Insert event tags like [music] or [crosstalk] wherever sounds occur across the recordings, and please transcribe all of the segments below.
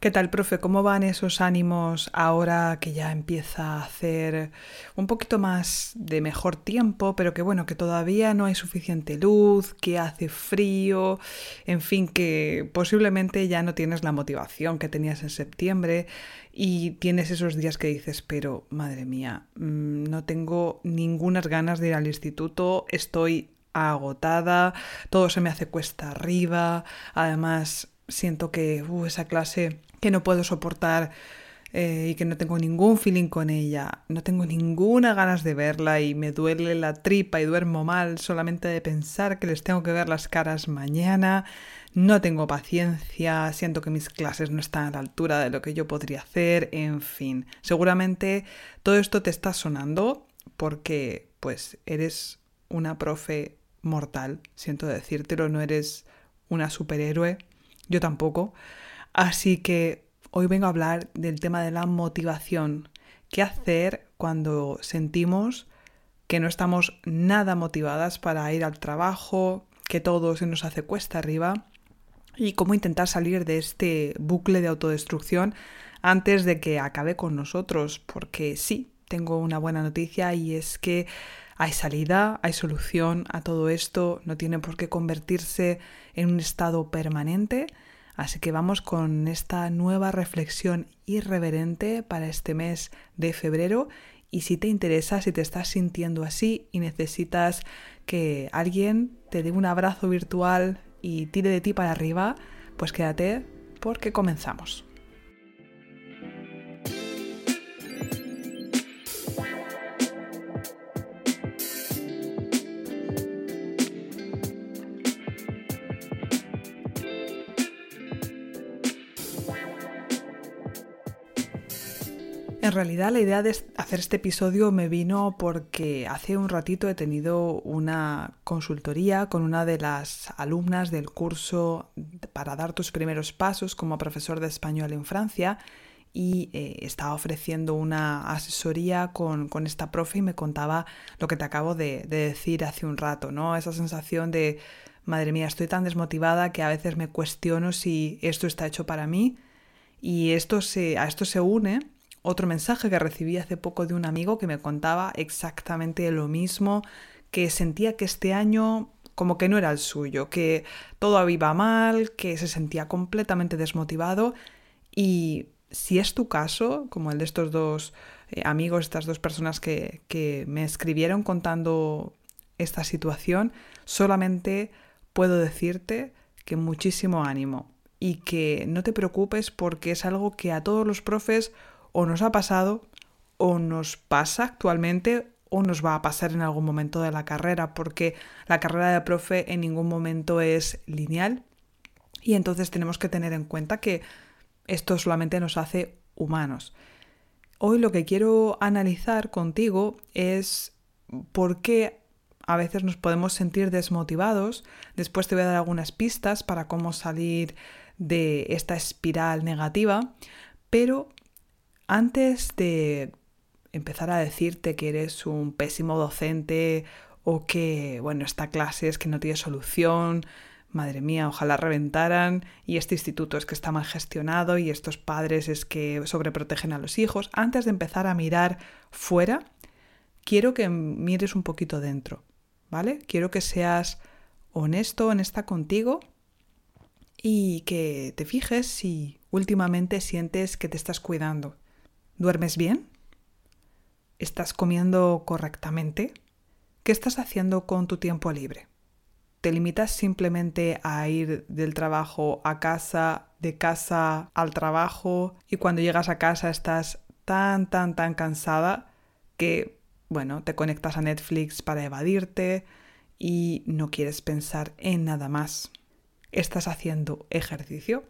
¿Qué tal, profe? ¿Cómo van esos ánimos ahora que ya empieza a hacer un poquito más de mejor tiempo, pero que bueno, que todavía no hay suficiente luz, que hace frío, en fin, que posiblemente ya no tienes la motivación que tenías en septiembre y tienes esos días que dices, pero madre mía, mm, no tengo ninguna ganas de ir al instituto, estoy agotada, todo se me hace cuesta arriba, además siento que uh, esa clase que no puedo soportar eh, y que no tengo ningún feeling con ella, no tengo ninguna ganas de verla y me duele la tripa y duermo mal solamente de pensar que les tengo que ver las caras mañana, no tengo paciencia, siento que mis clases no están a la altura de lo que yo podría hacer, en fin, seguramente todo esto te está sonando porque pues eres una profe mortal, siento decírtelo, no eres una superhéroe, yo tampoco. Así que hoy vengo a hablar del tema de la motivación. ¿Qué hacer cuando sentimos que no estamos nada motivadas para ir al trabajo, que todo se nos hace cuesta arriba? Y cómo intentar salir de este bucle de autodestrucción antes de que acabe con nosotros. Porque sí, tengo una buena noticia y es que hay salida, hay solución a todo esto, no tiene por qué convertirse en un estado permanente Así que vamos con esta nueva reflexión irreverente para este mes de febrero y si te interesa, si te estás sintiendo así y necesitas que alguien te dé un abrazo virtual y tire de ti para arriba, pues quédate porque comenzamos. Realidad la idea de hacer este episodio me vino porque hace un ratito he tenido una consultoría con una de las alumnas del curso para dar tus primeros pasos como profesor de español en Francia y eh, estaba ofreciendo una asesoría con, esta profe y me contaba lo que te acabo de, decir hace un rato, ¿no? Esa sensación de, madre mía, estoy tan desmotivada que a veces me cuestiono si esto está hecho para mí y esto se, a esto se une otro mensaje que recibí hace poco de un amigo que me contaba exactamente lo mismo, que sentía que este año como que no era el suyo, que todo iba mal, que se sentía completamente desmotivado. Y si es tu caso, como el de estos dos eh, amigos, estas dos personas que, que me escribieron contando esta situación, solamente puedo decirte que muchísimo ánimo y que no te preocupes porque es algo que a todos los profes o nos ha pasado o nos pasa actualmente o nos va a pasar en algún momento de la carrera, porque la carrera de profe en ningún momento es lineal y entonces tenemos que tener en cuenta que esto solamente nos hace humanos. Hoy lo que quiero analizar contigo es por qué a veces nos podemos sentir desmotivados. Después te voy a dar algunas pistas para cómo salir de esta espiral negativa, pero antes de empezar a decirte que eres un pésimo docente o que, bueno, esta clase es que no tiene solución, madre mía, ojalá reventaran, y este instituto es que está mal gestionado y estos padres es que sobreprotegen a los hijos, antes de empezar a mirar fuera, quiero que mires un poquito dentro, ¿vale? Quiero que seas honesto, honesta contigo y que te fijes si últimamente sientes que te estás cuidando? ¿Duermes bien? ¿Estás comiendo correctamente? ¿Qué estás haciendo con tu tiempo libre? ¿Te limitas simplemente a ir del trabajo a casa, de casa al trabajo y cuando llegas a casa estás tan, tan, tan cansada que, bueno, te conectas a Netflix para evadirte y no quieres pensar en nada más? ¿Estás haciendo ejercicio?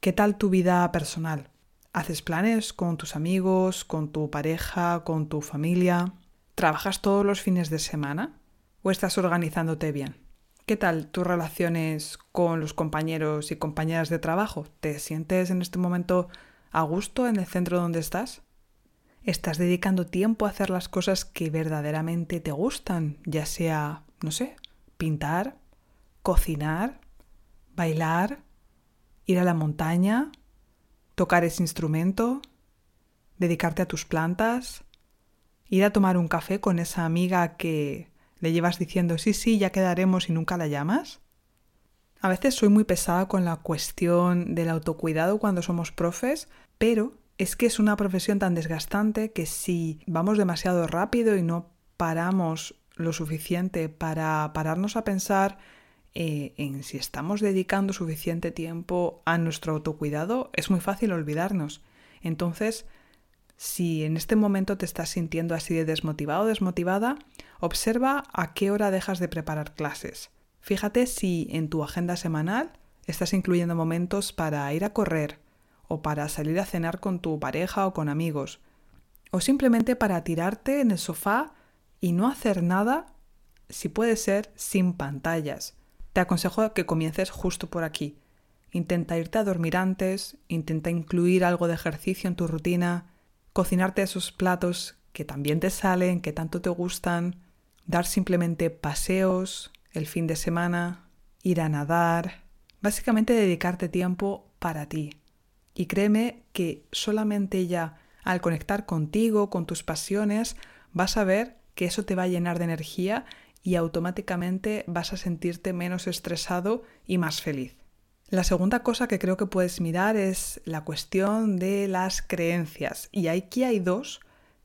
¿Qué tal tu vida personal? ¿Haces planes con tus amigos, con tu pareja, con tu familia? ¿Trabajas todos los fines de semana? ¿O estás organizándote bien? ¿Qué tal tus relaciones con los compañeros y compañeras de trabajo? ¿Te sientes en este momento a gusto en el centro donde estás? ¿Estás dedicando tiempo a hacer las cosas que verdaderamente te gustan? Ya sea, no sé, pintar, cocinar, bailar, ir a la montaña, tocar ese instrumento, dedicarte a tus plantas, ir a tomar un café con esa amiga que le llevas diciendo sí, sí, ya quedaremos y nunca la llamas. A veces soy muy pesada con la cuestión del autocuidado cuando somos profes, pero es que es una profesión tan desgastante que si vamos demasiado rápido y no paramos lo suficiente para pararnos a pensar eh, si estamos dedicando suficiente tiempo a nuestro autocuidado, es muy fácil olvidarnos. Entonces, si en este momento te estás sintiendo así de desmotivado o desmotivada, observa a qué hora dejas de preparar clases. Fíjate si en tu agenda semanal estás incluyendo momentos para ir a correr, o para salir a cenar con tu pareja o con amigos, o simplemente para tirarte en el sofá y no hacer nada, si puede ser, sin pantallas te aconsejo que comiences justo por aquí. Intenta irte a dormir antes, intenta incluir algo de ejercicio en tu rutina, cocinarte esos platos que también te salen, que tanto te gustan, dar simplemente paseos el fin de semana, ir a nadar, básicamente dedicarte tiempo para ti. Y créeme que solamente ya al conectar contigo, con tus pasiones, vas a ver que eso te va a llenar de energía y automáticamente vas a sentirte menos estresado y más feliz. La segunda cosa que creo que puedes mirar es la cuestión de las creencias. Y aquí hay dos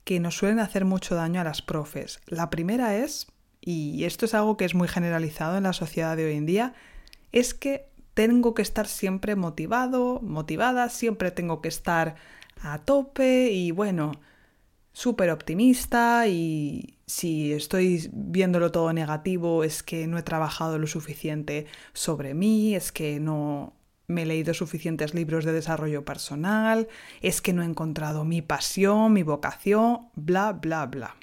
que nos suelen hacer mucho daño a las profes. La primera es, y esto es algo que es muy generalizado en la sociedad de hoy en día, es que tengo que estar siempre motivado, motivada, siempre tengo que estar a tope y bueno, súper optimista y si estoy viéndolo todo negativo es que no he trabajado lo suficiente sobre mí, es que no me he leído suficientes libros de desarrollo personal, es que no he encontrado mi pasión, mi vocación, bla, bla, bla.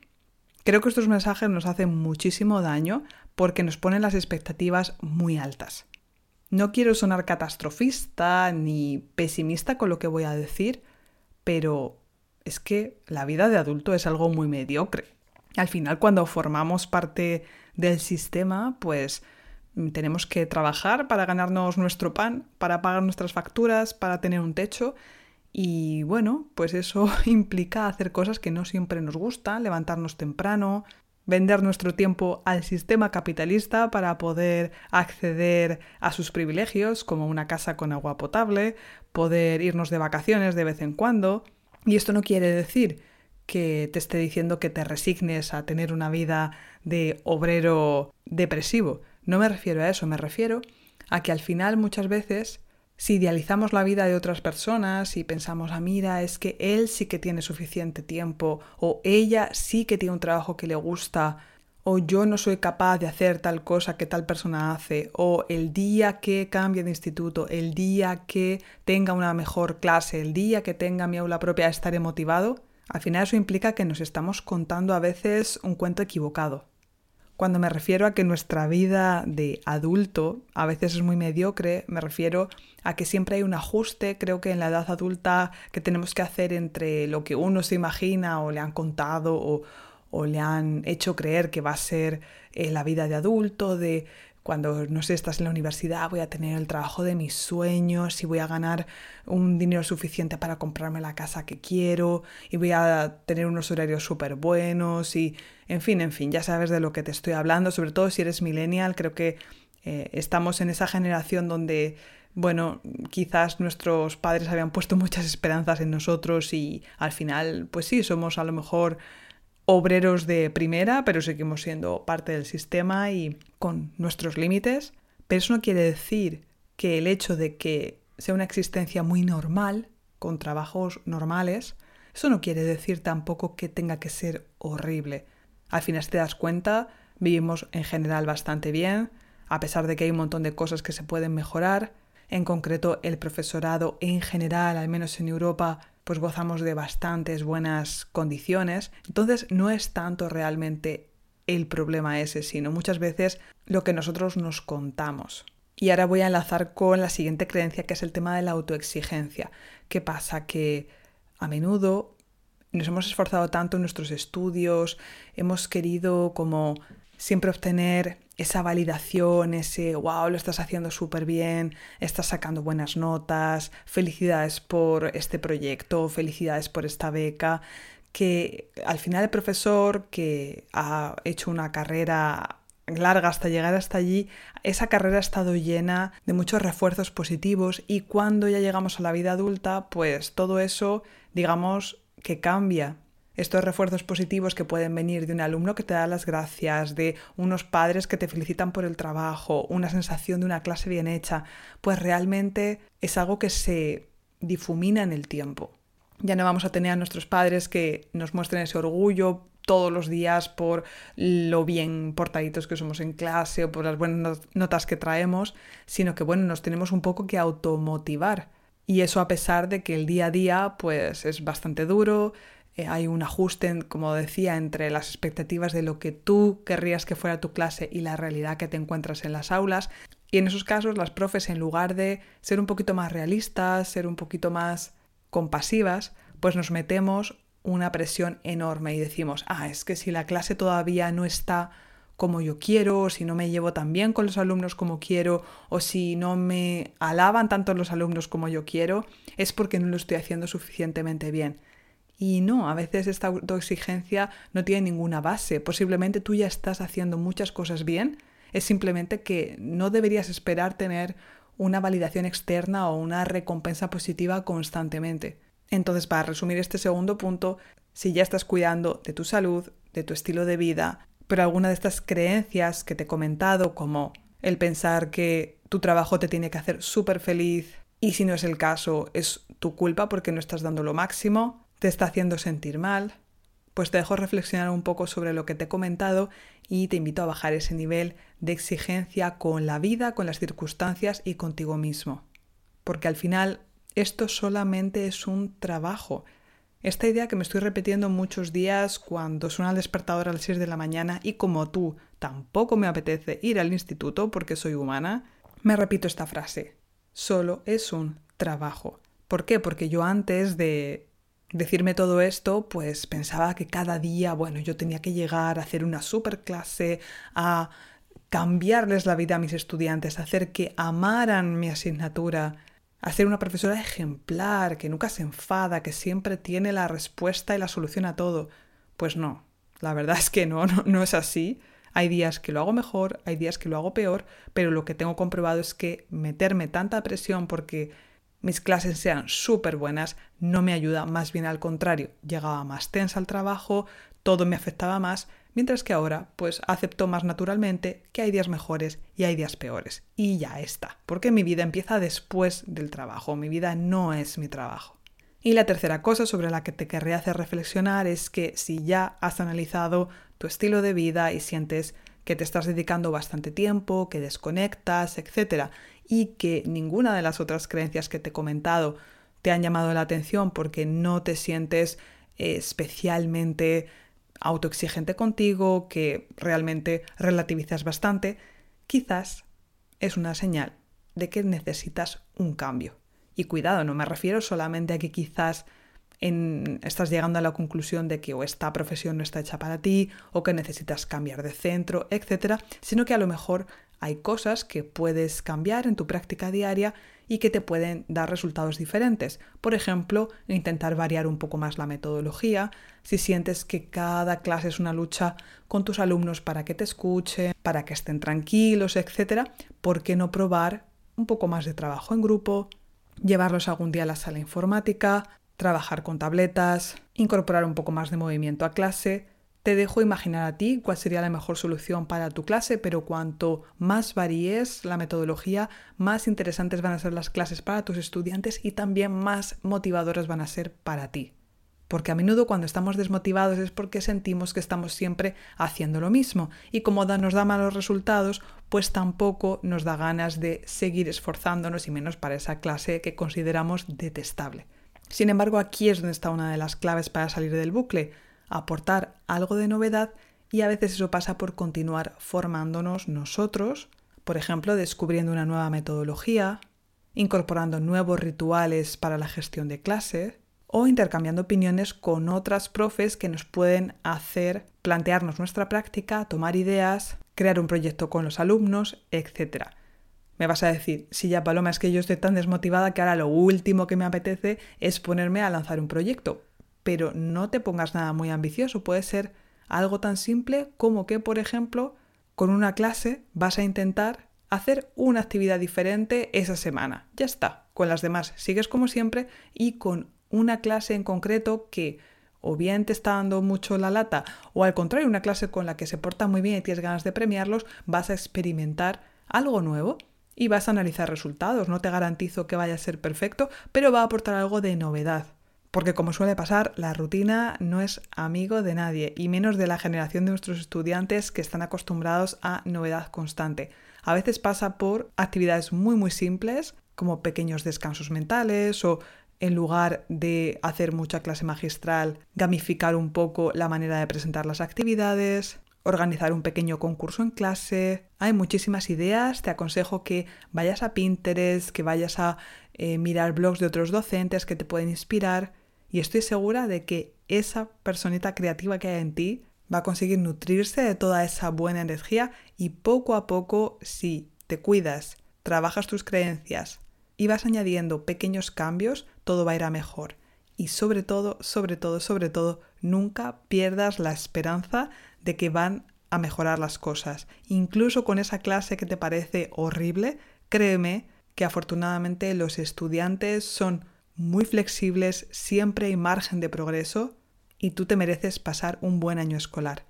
Creo que estos mensajes nos hacen muchísimo daño porque nos ponen las expectativas muy altas. No quiero sonar catastrofista ni pesimista con lo que voy a decir, pero es que la vida de adulto es algo muy mediocre. Al final, cuando formamos parte del sistema, pues mm, tenemos que trabajar para ganarnos nuestro pan, para pagar nuestras facturas, para tener un techo. Y bueno, pues eso [laughs] implica hacer cosas que no siempre nos gustan, levantarnos temprano, vender nuestro tiempo al sistema capitalista para poder acceder a sus privilegios, como una casa con agua potable, poder irnos de vacaciones de vez en cuando, y esto no quiere decir que te esté diciendo que te resignes a tener una vida de obrero depresivo. No me refiero a eso, me refiero a que al final muchas veces si idealizamos la vida de otras personas y pensamos, ah, mira, es que él sí que tiene suficiente tiempo o ella sí que tiene un trabajo que le gusta o yo no soy capaz de hacer tal cosa que tal persona hace, o el día que cambie de instituto, el día que tenga una mejor clase, el día que tenga mi aula propia, estaré motivado, al final eso implica que nos estamos contando a veces un cuento equivocado. Cuando me refiero a que nuestra vida de adulto a veces es muy mediocre, me refiero a que siempre hay un ajuste, creo que en la edad adulta que tenemos que hacer entre lo que uno se imagina o le han contado o, le han hecho creer que va a ser eh, la vida de adulto, de cuando, no sé, estás en la universidad, voy a tener el trabajo de mis sueños y voy a ganar un dinero suficiente para comprarme la casa que quiero y voy a tener unos horarios súper buenos y, en fin, en fin, ya sabes de lo que te estoy hablando, sobre todo si eres millennial, creo que eh, estamos en esa generación donde bueno, quizás nuestros padres habían puesto muchas esperanzas en nosotros y al final, pues sí, somos a lo mejor obreros de primera, pero seguimos siendo parte del sistema y con nuestros límites. Pero eso no quiere decir que el hecho de que sea una existencia muy normal, con trabajos normales, eso no quiere decir tampoco que tenga que ser horrible. Al final, si te das cuenta, vivimos en general bastante bien, a pesar de que hay un montón de cosas que se pueden mejorar. En concreto, el profesorado en general, al menos en Europa, pues gozamos de bastantes buenas condiciones. Entonces, no es tanto realmente el problema ese, sino muchas veces lo que nosotros nos contamos. Y ahora voy a enlazar con la siguiente creencia, que es el tema de la autoexigencia. ¿Qué pasa? Que a menudo nos hemos esforzado tanto en nuestros estudios, hemos querido como siempre obtener esa validación, ese wow, lo estás haciendo súper bien, estás sacando buenas notas, felicidades por este proyecto, felicidades por esta beca, que al final el profesor que ha hecho una carrera larga hasta llegar hasta allí, esa carrera ha estado llena de muchos refuerzos positivos y cuando ya llegamos a la vida adulta, pues todo eso, digamos, que cambia. Estos refuerzos positivos que pueden venir de un alumno que te da las gracias, de unos padres que te felicitan por el trabajo, una sensación de una clase bien hecha, pues realmente es algo que se difumina en el tiempo. Ya no vamos a tener a nuestros padres que nos muestren ese orgullo todos los días por lo bien portaditos que somos en clase o por las buenas notas que traemos, sino que bueno, nos tenemos un poco que automotivar. Y eso a pesar de que el día a día pues es bastante duro, eh, hay un ajuste, como decía, entre las expectativas de lo que tú querrías que fuera tu clase y la realidad que te encuentras en las aulas. Y en esos casos las profes, en lugar de ser un poquito más realistas, ser un poquito más compasivas, pues nos metemos una presión enorme y decimos, ah, es que si la clase todavía no está como yo quiero, o si no me llevo tan bien con los alumnos como quiero, o si no me alaban tanto los alumnos como yo quiero, es porque no lo estoy haciendo suficientemente bien. Y no, a veces esta autoexigencia no tiene ninguna base. Posiblemente tú ya estás haciendo muchas cosas bien, es simplemente que no deberías esperar tener una validación externa o una recompensa positiva constantemente. Entonces, para resumir este segundo punto, si ya estás cuidando de tu salud, de tu estilo de vida, pero alguna de estas creencias que te he comentado, como el pensar que tu trabajo te tiene que hacer súper feliz y si no es el caso es tu culpa porque no estás dando lo máximo, te está haciendo sentir mal, pues te dejo reflexionar un poco sobre lo que te he comentado y te invito a bajar ese nivel de exigencia con la vida, con las circunstancias y contigo mismo. Porque al final esto solamente es un trabajo. Esta idea que me estoy repitiendo muchos días cuando suena el despertador a las 6 de la mañana y como tú tampoco me apetece ir al instituto porque soy humana, me repito esta frase. Solo es un trabajo. ¿Por qué? Porque yo antes de decirme todo esto, pues pensaba que cada día, bueno, yo tenía que llegar a hacer una super clase, a cambiarles la vida a mis estudiantes, hacer que amaran mi asignatura, a ser una profesora ejemplar, que nunca se enfada, que siempre tiene la respuesta y la solución a todo. Pues no, la verdad [laughs] es que no, no, es así. Hay días que lo hago mejor, hay días que lo hago peor, pero lo que tengo comprobado es que meterme tanta presión porque mis clases sean súper buenas no me ayuda, más bien al contrario, llegaba más tensa al trabajo, todo me afectaba más Mientras que ahora, pues acepto más naturalmente que hay días mejores y hay días peores. Y ya está, porque mi vida empieza después del trabajo, mi vida no es mi trabajo. Y la tercera cosa sobre la que te querré hacer reflexionar es que si ya has analizado tu estilo de vida y sientes que te estás dedicando bastante tiempo, que desconectas, etc., y que ninguna de las otras creencias que te he comentado te han llamado la atención porque no te sientes especialmente autoexigente contigo, que realmente relativizas bastante, quizás es una señal de que necesitas un cambio. Y cuidado, no me refiero solamente a que quizás estás llegando a la conclusión de que o esta profesión no está hecha para ti o que necesitas cambiar de centro, etc., sino que a lo mejor hay cosas que puedes cambiar en tu práctica diaria y que te pueden dar resultados diferentes. Por ejemplo, intentar variar un poco más la metodología. Si sientes que cada clase es una lucha con tus alumnos para que te escuchen, para que estén tranquilos, etc., ¿por qué no probar un poco más de trabajo en grupo, llevarlos algún día a la sala informática, trabajar con tabletas, incorporar un poco más de movimiento a clase. Te dejo imaginar a ti cuál sería la mejor solución para tu clase, pero cuanto más varíes la metodología, más interesantes van a ser las clases para tus estudiantes y también más motivadoras van a ser para ti. Porque a menudo cuando estamos desmotivados es porque sentimos que estamos siempre haciendo lo mismo y como nos da malos resultados, pues tampoco nos da ganas de seguir esforzándonos y menos para esa clase que consideramos detestable. Sin embargo, aquí es donde está una de las claves para salir del bucle, aportar algo de novedad y a veces eso pasa por continuar formándonos nosotros, por ejemplo, descubriendo una nueva metodología, incorporando nuevos rituales para la gestión de clase o intercambiando opiniones con otras profes que nos pueden hacer plantearnos nuestra práctica, tomar ideas, crear un proyecto con los alumnos, etc. Me vas a decir, si ya Paloma es que yo estoy tan desmotivada que ahora lo último que me apetece es ponerme a lanzar un proyecto. Pero no te pongas nada muy ambicioso, puede ser algo tan simple como que, por ejemplo, con una clase vas a intentar hacer una actividad diferente esa semana. Ya está. Con las demás sigues como siempre y con una clase en concreto que o bien te está dando mucho la lata o al contrario una clase con la que se porta muy bien y tienes ganas de premiarlos, vas a experimentar algo nuevo y vas a analizar resultados. No te garantizo que vaya a ser perfecto, pero va a aportar algo de novedad. Porque como suele pasar, la rutina no es amigo de nadie, y menos de la generación de nuestros estudiantes que están acostumbrados a novedad constante. A veces pasa por actividades muy muy simples, como pequeños descansos mentales o en lugar de hacer mucha clase magistral, gamificar un poco la manera de presentar las actividades, organizar un pequeño concurso en clase. Hay muchísimas ideas, te aconsejo que vayas a Pinterest, que vayas a eh, mirar blogs de otros docentes que te pueden inspirar y estoy segura de que esa personita creativa que hay en ti va a conseguir nutrirse de toda esa buena energía y poco a poco, si te cuidas, trabajas tus creencias y vas añadiendo pequeños cambios, todo va a ir a mejor. Y sobre todo, sobre todo, sobre todo, nunca pierdas la esperanza de que van a mejorar las cosas. Incluso con esa clase que te parece horrible, créeme que afortunadamente los estudiantes son muy flexibles, siempre hay margen de progreso y tú te mereces pasar un buen año escolar.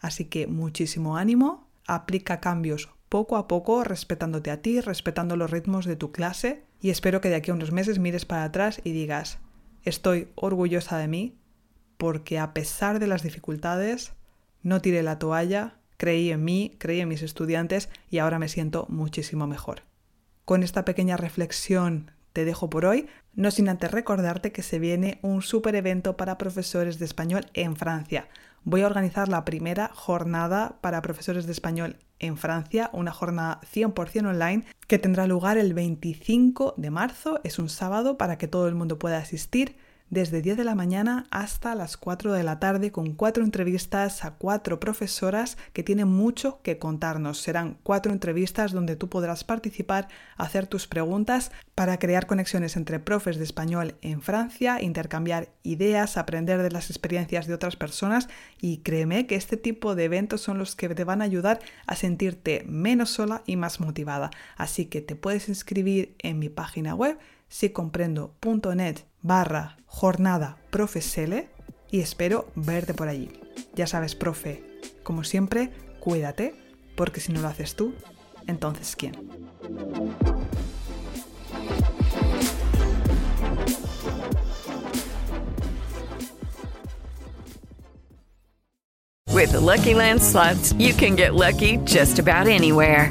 Así que muchísimo ánimo, aplica cambios poco a poco, respetándote a ti, respetando los ritmos de tu clase y espero que de aquí a unos meses mires para atrás y digas, estoy orgullosa de mí porque a pesar de las dificultades, no tiré la toalla, creí en mí, creí en mis estudiantes y ahora me siento muchísimo mejor. Con esta pequeña reflexión te dejo por hoy, no sin antes recordarte que se viene un super evento para profesores de español en Francia. Voy a organizar la primera jornada para profesores de español en Francia, una jornada 100% online que tendrá lugar el 25 de marzo, es un sábado para que todo el mundo pueda asistir desde 10 de la mañana hasta las 4 de la tarde con cuatro entrevistas a cuatro profesoras que tienen mucho que contarnos. Serán cuatro entrevistas donde tú podrás participar, hacer tus preguntas para crear conexiones entre profes de español en Francia, intercambiar ideas, aprender de las experiencias de otras personas y créeme que este tipo de eventos son los que te van a ayudar a sentirte menos sola y más motivada. Así que te puedes inscribir en mi página web sicomprendo.net barra jornada profesele y espero verte por allí. Ya sabes, profe, como siempre, cuídate, porque si no lo haces tú, entonces ¿quién? With the Lucky Land slots, you can get lucky just about anywhere.